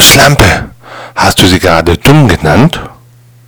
Schlampe, hast du sie gerade dumm genannt?